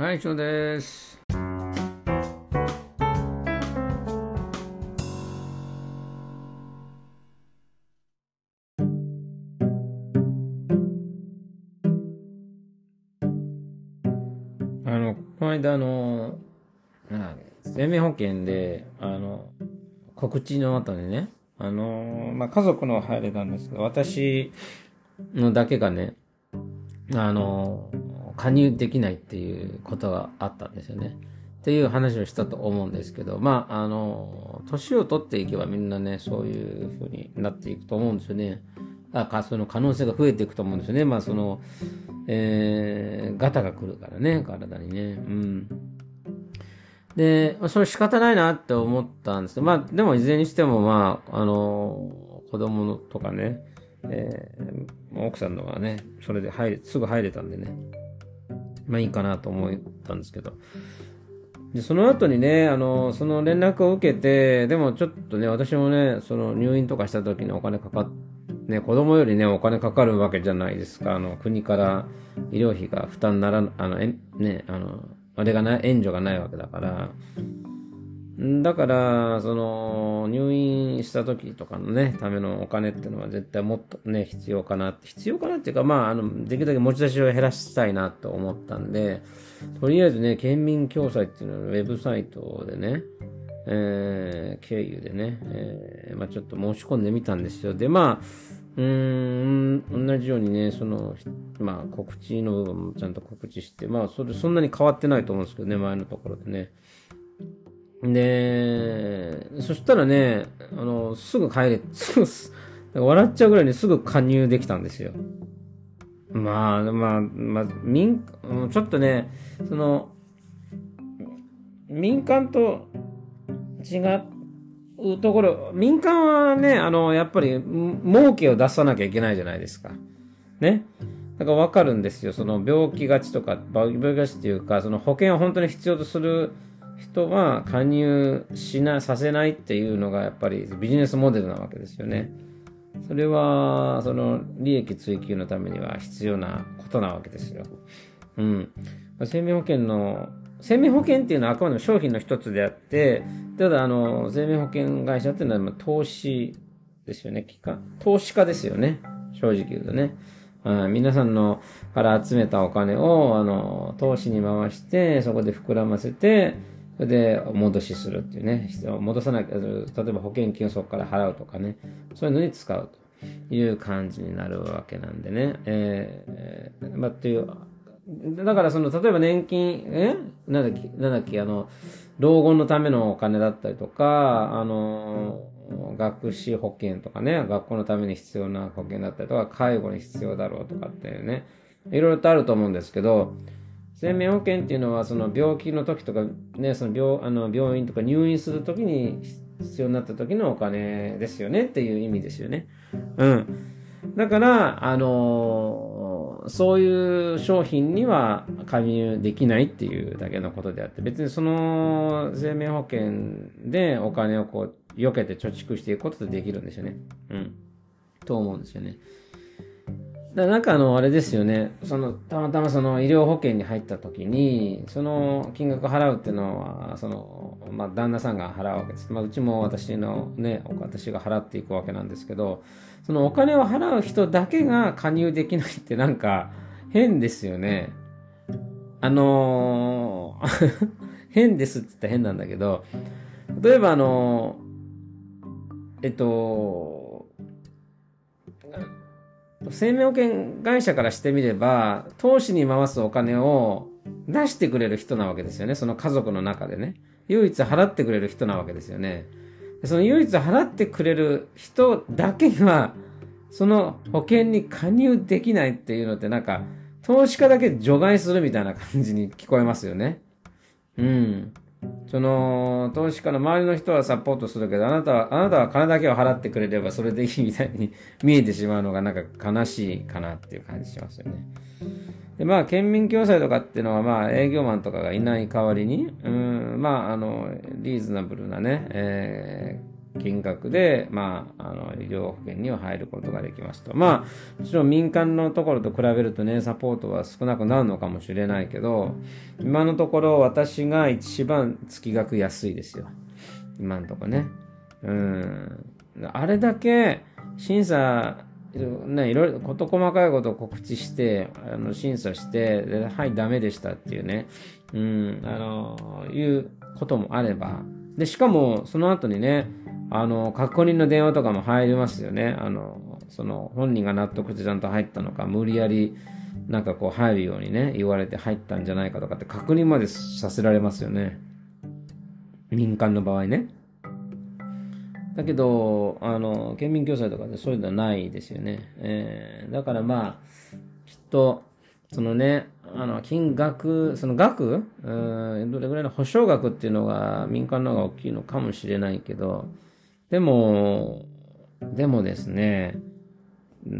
はい、以上です。あの、この間、あの、生命保険で、あの、告知の後にね、あの、まあ、家族の入れたんですけど、私のだけがね、あの、加入できないっていうことがあったんですよね。っていう話をしたと思うんですけど、まあ、あの、年を取っていけばみんなね、そういう風になっていくと思うんですよね。あかその可能性が増えていくと思うんですよね。まあ、その、えー、ガタが来るからね、体にね。うん。で、それ仕方ないなって思ったんですけど、まあ、でもいずれにしても、まあ、あの、子供のとかね、えー奥さんのはね、それで入れ、すぐ入れたんでね、まあいいかなと思ったんですけど、で、その後にね、あの、その連絡を受けて、でもちょっとね、私もね、その入院とかした時にお金かかっ、ね、子供よりね、お金かかるわけじゃないですか。あの、国から医療費が負担なら、あの、えね、あの、あれがない、援助がないわけだから、だから、その、入院した時とかのね、ためのお金っていうのは絶対もっとね、必要かな、必要かなっていうか、まあ、あの、できるだけ持ち出しを減らしたいなと思ったんで、とりあえずね、県民共済っていうのをウェブサイトでね、えー、経由でね、えーまあちょっと申し込んでみたんですよ。で、まあ、うーん、同じようにね、その、まあ告知の部分もちゃんと告知して、まあそれそんなに変わってないと思うんですけどね、前のところでね。で、そしたらね、あの、すぐ帰れ、すぐ、笑っちゃうぐらいにすぐ加入できたんですよ。まあ、まあ、まあ、民、ちょっとね、その、民間と違うところ、民間はね、あの、やっぱり、儲けを出さなきゃいけないじゃないですか。ね。だから分かるんですよ。その病気がちとか、病気がちっていうか、その保険を本当に必要とする人は加入しな、させないっていうのがやっぱりビジネスモデルなわけですよね。それは、その利益追求のためには必要なことなわけですよ。うん。生命保険の、生命保険っていうのはあくまでも商品の一つであって、ただ、あの、生命保険会社っていうのは投資ですよね。投資家ですよね。正直言うとね。うん皆さんのから集めたお金を、あの、投資に回して、そこで膨らませて、それで戻しするっていうね。戻さなきゃ、例えば保険金をそこから払うとかね。そういうのに使うという感じになるわけなんでね。えーまあ、っていう、だからその、例えば年金、え？なんだっけ、なんだっけ、あの、老後のためのお金だったりとか、あの、学資保険とかね、学校のために必要な保険だったりとか、介護に必要だろうとかっていうね、いろいろとあると思うんですけど、生命保険っていうのは、その病気の時とか、ね、その病、あの、病院とか入院する時に必要になった時のお金ですよねっていう意味ですよね。うん。だから、あのーそういう商品には加入できないっていうだけのことであって、別にその生命保険でお金をこう、避けて貯蓄していくことでできるんですよね。うん。と思うんですよね。だなんかあの、あれですよね。その、たまたまその医療保険に入った時に、その金額払うっていうのは、その、まあ旦那さんが払うわけです。まあうちも私のね、私が払っていくわけなんですけど、そのお金を払う人だけが加入できないってなんか変ですよね。あのー 変ですって言ったら変なんだけど、例えばあのーえっと、生命保険会社からしてみれば、投資に回すお金を出してくれる人なわけですよね。その家族の中でね。唯一払ってくれる人なわけですよね。その唯一払ってくれる人だけが、その保険に加入できないっていうのってなんか、投資家だけ除外するみたいな感じに聞こえますよね。うん。その、投資家の周りの人はサポートするけど、あなたは、あなたは金だけを払ってくれればそれでいいみたいに 見えてしまうのがなんか悲しいかなっていう感じしますよね。で、まあ、県民共済とかっていうのは、まあ、営業マンとかがいない代わりに、うん、まあ、あの、リーズナブルなね、えー金額で、まあ、あの、医療保険には入ることができますと。まあ、もちろん民間のところと比べるとね、サポートは少なくなるのかもしれないけど、今のところ私が一番月額安いですよ。今のところね。うん。あれだけ審査、ね、いろいろ事細かいことを告知して、あの審査して、はい、ダメでしたっていうね、うん、あの、いうこともあれば、で、しかも、その後にね、あの、確認の電話とかも入りますよね。あの、その、本人が納得してちゃんと入ったのか、無理やり、なんかこう入るようにね、言われて入ったんじゃないかとかって確認までさせられますよね。民間の場合ね。だけど、あの、県民共済とかでそういうのはないですよね。えー、だからまあ、きっと、そのね、あの、金額、その額、うん、どれぐらいの保証額っていうのが民間の方が大きいのかもしれないけど、でも、でもですね、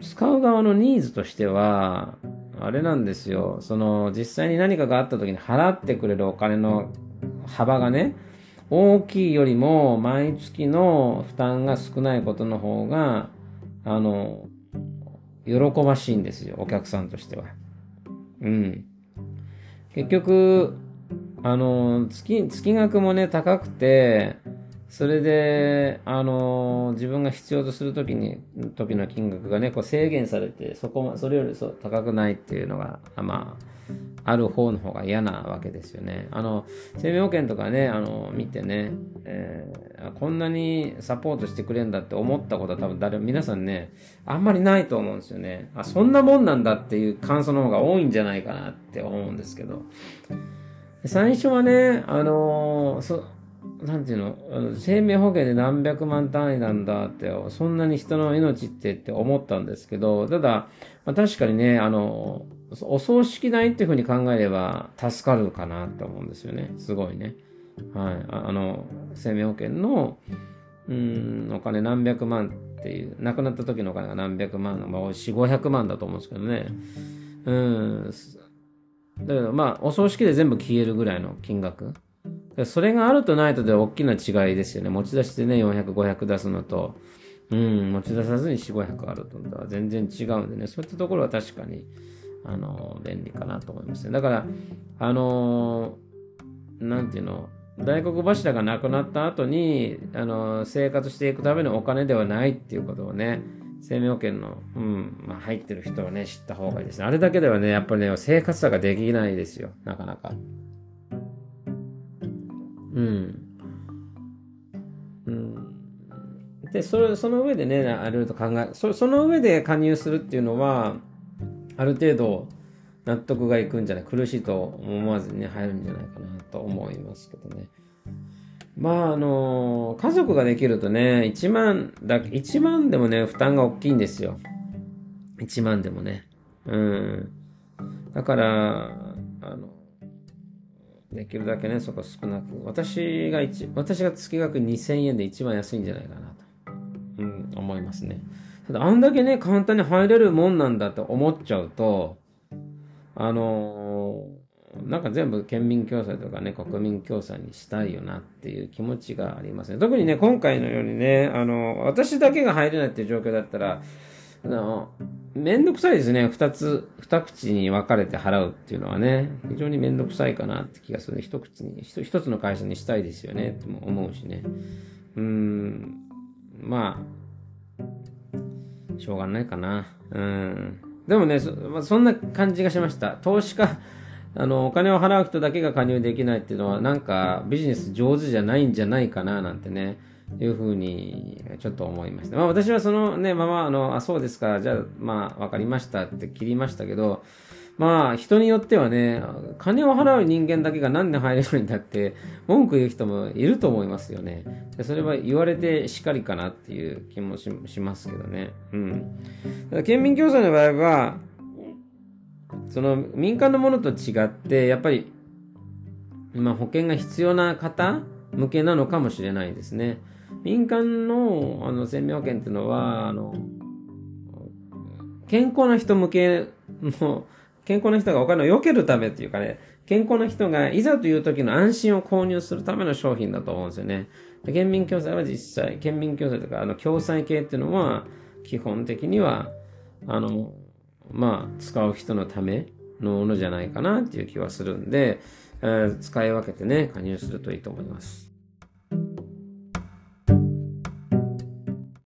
使う側のニーズとしては、あれなんですよ。その、実際に何かがあった時に払ってくれるお金の幅がね、大きいよりも毎月の負担が少ないことの方が、あの、喜ばしいんですよ、お客さんとしては。うん。結局、あの、月、月額もね、高くて、それで、あの、自分が必要とするときに、時の金額がね、こう制限されて、そこそれよりそう高くないっていうのが、まあ、ある方の方が嫌なわけですよね。あの、生命保険とかね、あの、見てね、えー、こんなにサポートしてくれるんだって思ったことは多分誰も、皆さんね、あんまりないと思うんですよね。あ、そんなもんなんだっていう感想の方が多いんじゃないかなって思うんですけど。最初はね、あのそなんていうの？生命保険で何百万単位なんだって、そんなに人の命ってって思ったんですけど、ただ、まあ、確かにね、あの、お葬式代っていうふうに考えれば助かるかなって思うんですよね。すごいね。はい。あの、生命保険の、うん、お金何百万っていう、亡くなった時のお金が何百万、まあ、4、500万だと思うんですけどね。うん。だけど、まあ、お葬式で全部消えるぐらいの金額。それがあるとないとで大きな違いですよね。持ち出してね、400、500出すのと、うん、持ち出さずに4、500あるとは全然違うんでね、そういったところは確かに、あの、便利かなと思いますね。だから、あのなんていうの、大黒柱が亡くなった後に、あの生活していくためのお金ではないっていうことをね、生命保険の、うん、まあ、入ってる人はね、知った方がいいです。あれだけではね、やっぱりね、生活者ができないですよ、なかなか。うん。うん。で、それ、その上でね、あると考え、そその上で加入するっていうのは、ある程度納得がいくんじゃない苦しいと思わずにね、入るんじゃないかなと思いますけどね。まあ、あの、家族ができるとね、1万だ、1万でもね、負担が大きいんですよ。1万でもね。うん。だから、あの、できるだけね、そこ少なく。私が一、私が月額2000円で一番安いんじゃないかなと、うん、思いますね。ただ、あんだけね、簡単に入れるもんなんだと思っちゃうと、あのー、なんか全部県民共済とかね、国民共済にしたいよなっていう気持ちがありますね。特にね、今回のようにね、あの、私だけが入れないっていう状況だったら、あの、めんどくさいですね。二つ、二口に分かれて払うっていうのはね、非常にめんどくさいかなって気がする。一口に、一つの会社にしたいですよね、とも思うしね。うーん、まあ、しょうがないかな。うん。でもね、そ,、まあ、そんな感じがしました。投資家、あの、お金を払う人だけが加入できないっていうのは、なんかビジネス上手じゃないんじゃないかな、なんてね。いうふうにちょっと思いました。まあ私はそのね、ままあの、あ、そうですか、じゃあまあわかりましたって切りましたけど、まあ人によってはね、金を払う人間だけが何で入れるんだって文句言う人もいると思いますよね。それは言われてしかりかなっていう気もしますけどね。うん。県民共済の場合は、その民間のものと違って、やっぱり、まあ保険が必要な方向けなのかもしれないですね。民間のあの生命保険っていうのは、あの、健康な人向けの、健康な人がお金を避けるためっていうかね、健康な人がいざという時の安心を購入するための商品だと思うんですよね。県民共済は実際、県民共済とか、あの、共済系っていうのは、基本的には、あの、まあ、使う人のためのものじゃないかなっていう気はするんで、えー、使い分けてね、加入するといいと思います。